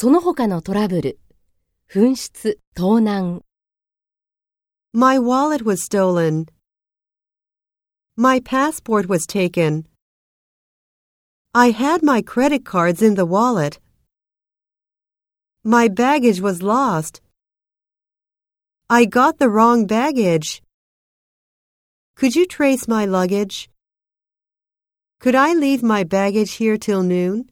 その他のトラブル、紛失、盗難。My wallet was stolen. My passport was taken. I had my credit cards in the wallet. My baggage was lost. I got the wrong baggage. Could you trace my luggage? Could I leave my baggage here till noon?